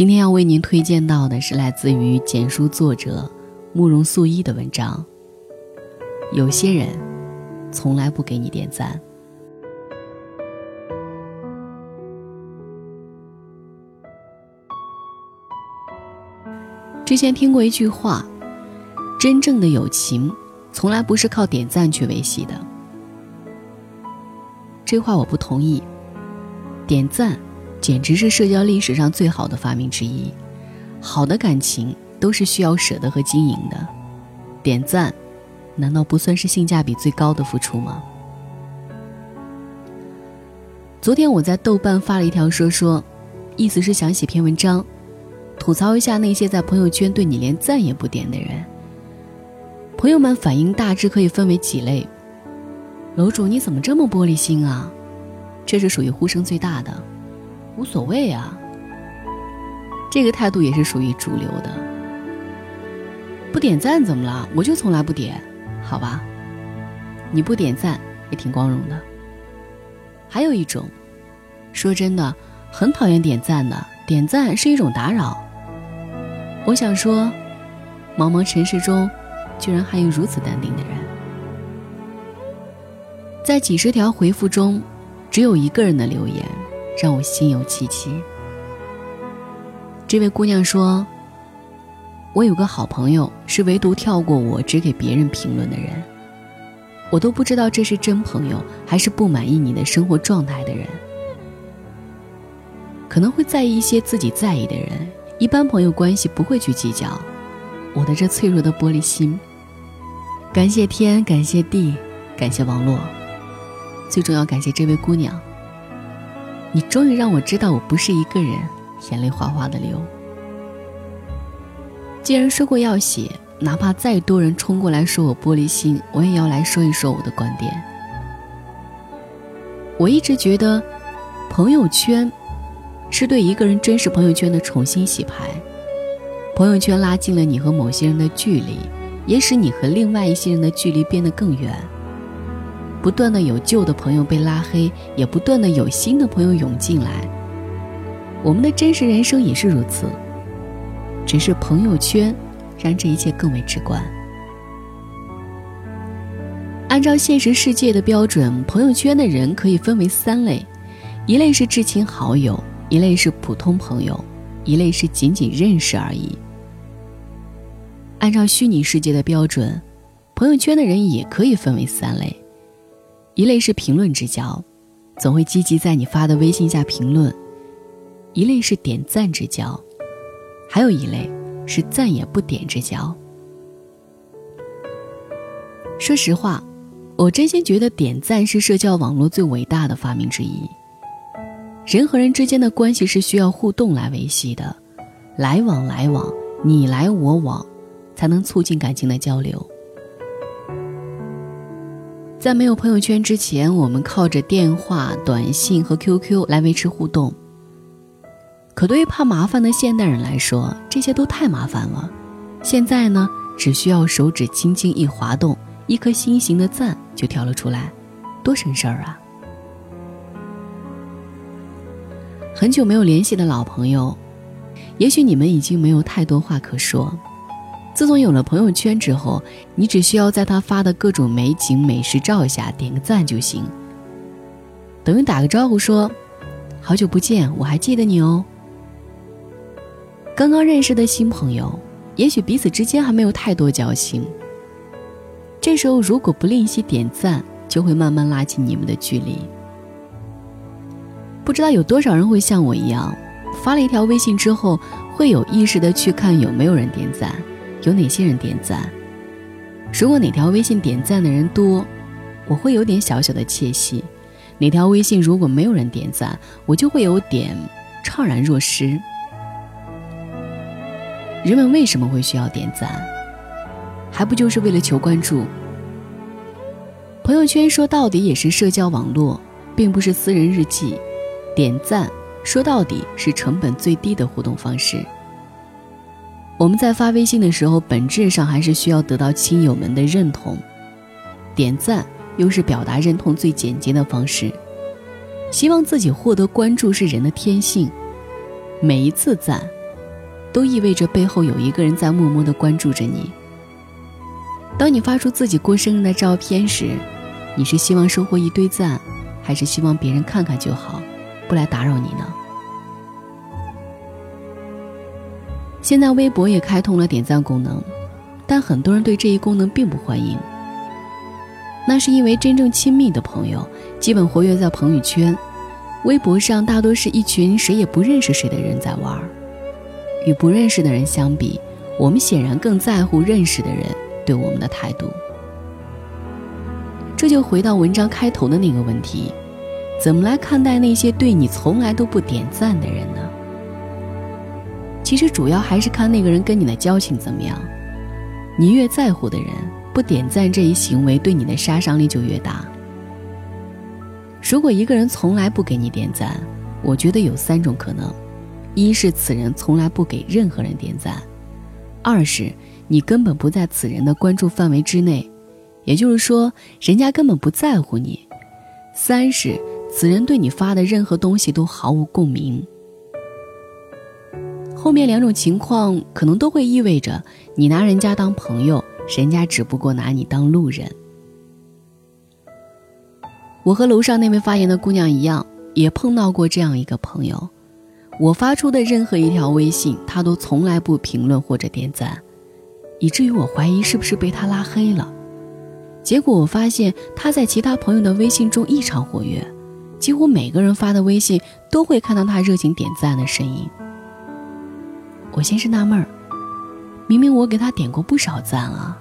今天要为您推荐到的是来自于简书作者慕容素一的文章。有些人从来不给你点赞。之前听过一句话：真正的友情，从来不是靠点赞去维系的。这话我不同意。点赞。简直是社交历史上最好的发明之一。好的感情都是需要舍得和经营的。点赞，难道不算是性价比最高的付出吗？昨天我在豆瓣发了一条说说，意思是想写篇文章，吐槽一下那些在朋友圈对你连赞也不点的人。朋友们反应大致可以分为几类。楼主你怎么这么玻璃心啊？这是属于呼声最大的。无所谓啊，这个态度也是属于主流的。不点赞怎么了？我就从来不点，好吧？你不点赞也挺光荣的。还有一种，说真的，很讨厌点赞的，点赞是一种打扰。我想说，茫茫尘世中，居然还有如此淡定的人，在几十条回复中，只有一个人的留言。让我心有戚戚。这位姑娘说：“我有个好朋友，是唯独跳过我，只给别人评论的人。我都不知道这是真朋友，还是不满意你的生活状态的人。可能会在意一些自己在意的人，一般朋友关系不会去计较。我的这脆弱的玻璃心，感谢天，感谢地，感谢网络，最重要感谢这位姑娘。”你终于让我知道我不是一个人，眼泪哗哗的流。既然说过要写，哪怕再多人冲过来说我玻璃心，我也要来说一说我的观点。我一直觉得，朋友圈是对一个人真实朋友圈的重新洗牌。朋友圈拉近了你和某些人的距离，也使你和另外一些人的距离变得更远。不断的有旧的朋友被拉黑，也不断的有新的朋友涌进来。我们的真实人生也是如此，只是朋友圈让这一切更为直观。按照现实世界的标准，朋友圈的人可以分为三类：一类是至亲好友，一类是普通朋友，一类是仅仅认识而已。按照虚拟世界的标准，朋友圈的人也可以分为三类。一类是评论之交，总会积极在你发的微信下评论；一类是点赞之交，还有一类是赞也不点之交。说实话，我真心觉得点赞是社交网络最伟大的发明之一。人和人之间的关系是需要互动来维系的，来往来往，你来我往，才能促进感情的交流。在没有朋友圈之前，我们靠着电话、短信和 QQ 来维持互动。可对于怕麻烦的现代人来说，这些都太麻烦了。现在呢，只需要手指轻轻一滑动，一颗心形的赞就跳了出来，多省事儿啊！很久没有联系的老朋友，也许你们已经没有太多话可说。自从有了朋友圈之后，你只需要在他发的各种美景美食照下点个赞就行，等于打个招呼说：“好久不见，我还记得你哦。”刚刚认识的新朋友，也许彼此之间还没有太多交情，这时候如果不吝惜点赞，就会慢慢拉近你们的距离。不知道有多少人会像我一样，发了一条微信之后，会有意识的去看有没有人点赞。有哪些人点赞？如果哪条微信点赞的人多，我会有点小小的窃喜；哪条微信如果没有人点赞，我就会有点怅然若失。人们为什么会需要点赞？还不就是为了求关注？朋友圈说到底也是社交网络，并不是私人日记。点赞说到底是成本最低的互动方式。我们在发微信的时候，本质上还是需要得到亲友们的认同。点赞又是表达认同最简洁的方式。希望自己获得关注是人的天性，每一次赞都意味着背后有一个人在默默的关注着你。当你发出自己过生日的照片时，你是希望收获一堆赞，还是希望别人看看就好，不来打扰你呢？现在微博也开通了点赞功能，但很多人对这一功能并不欢迎。那是因为真正亲密的朋友基本活跃在朋友圈，微博上大多是一群谁也不认识谁的人在玩儿。与不认识的人相比，我们显然更在乎认识的人对我们的态度。这就回到文章开头的那个问题：怎么来看待那些对你从来都不点赞的人呢？其实主要还是看那个人跟你的交情怎么样。你越在乎的人，不点赞这一行为对你的杀伤力就越大。如果一个人从来不给你点赞，我觉得有三种可能：一是此人从来不给任何人点赞；二是你根本不在此人的关注范围之内，也就是说，人家根本不在乎你；三是此人对你发的任何东西都毫无共鸣。后面两种情况可能都会意味着你拿人家当朋友，人家只不过拿你当路人。我和楼上那位发言的姑娘一样，也碰到过这样一个朋友，我发出的任何一条微信，他都从来不评论或者点赞，以至于我怀疑是不是被他拉黑了。结果我发现他在其他朋友的微信中异常活跃，几乎每个人发的微信都会看到他热情点赞的身影。我先是纳闷儿，明明我给他点过不少赞啊，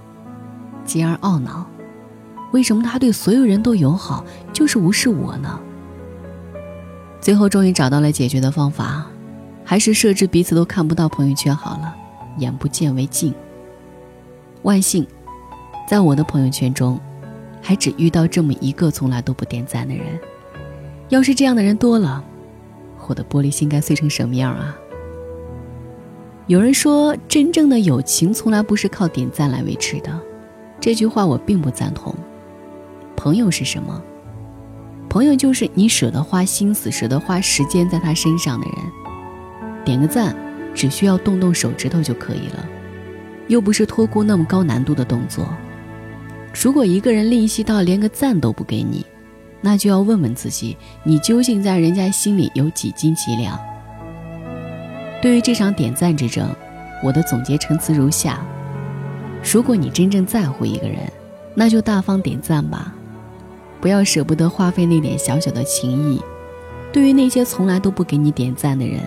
继而懊恼，为什么他对所有人都友好，就是无视我呢？最后终于找到了解决的方法，还是设置彼此都看不到朋友圈好了，眼不见为净。万幸，在我的朋友圈中，还只遇到这么一个从来都不点赞的人。要是这样的人多了，我的玻璃心该碎成什么样啊？有人说，真正的友情从来不是靠点赞来维持的，这句话我并不赞同。朋友是什么？朋友就是你舍得花心思、舍得花时间在他身上的人。点个赞，只需要动动手指头就可以了，又不是托孤那么高难度的动作。如果一个人吝惜到连个赞都不给你，那就要问问自己，你究竟在人家心里有几斤几两？对于这场点赞之争，我的总结陈词如下：如果你真正在乎一个人，那就大方点赞吧，不要舍不得花费那点小小的情谊。对于那些从来都不给你点赞的人，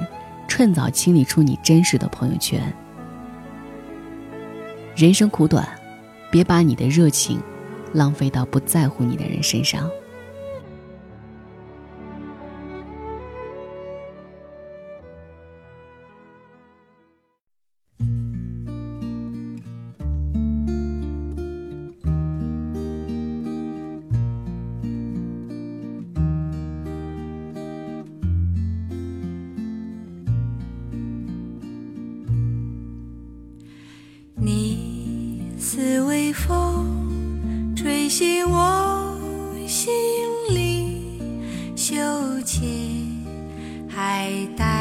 趁早清理出你真实的朋友圈。人生苦短，别把你的热情浪费到不在乎你的人身上。惜我心里羞怯还带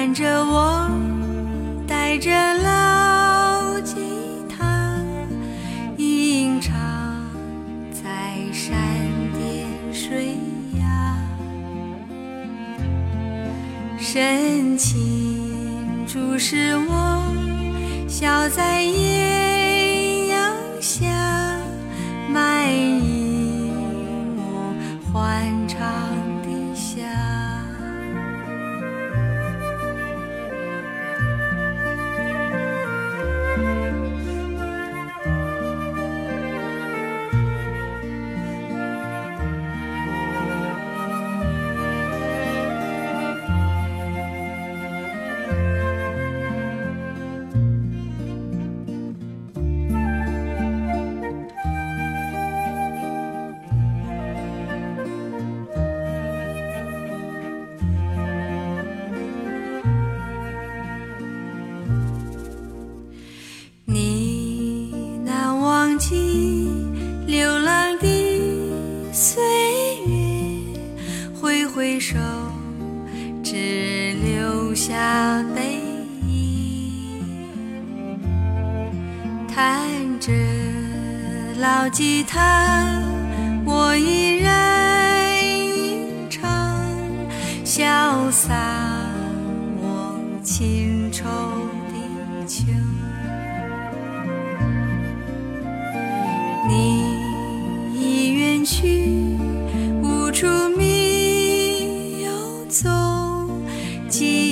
伴着我，带着老吉他，吟唱在山巅水。深情注视我，笑在眼老吉他，我依然吟唱，潇洒我情愁的秋。你已远去，无处觅游踪。记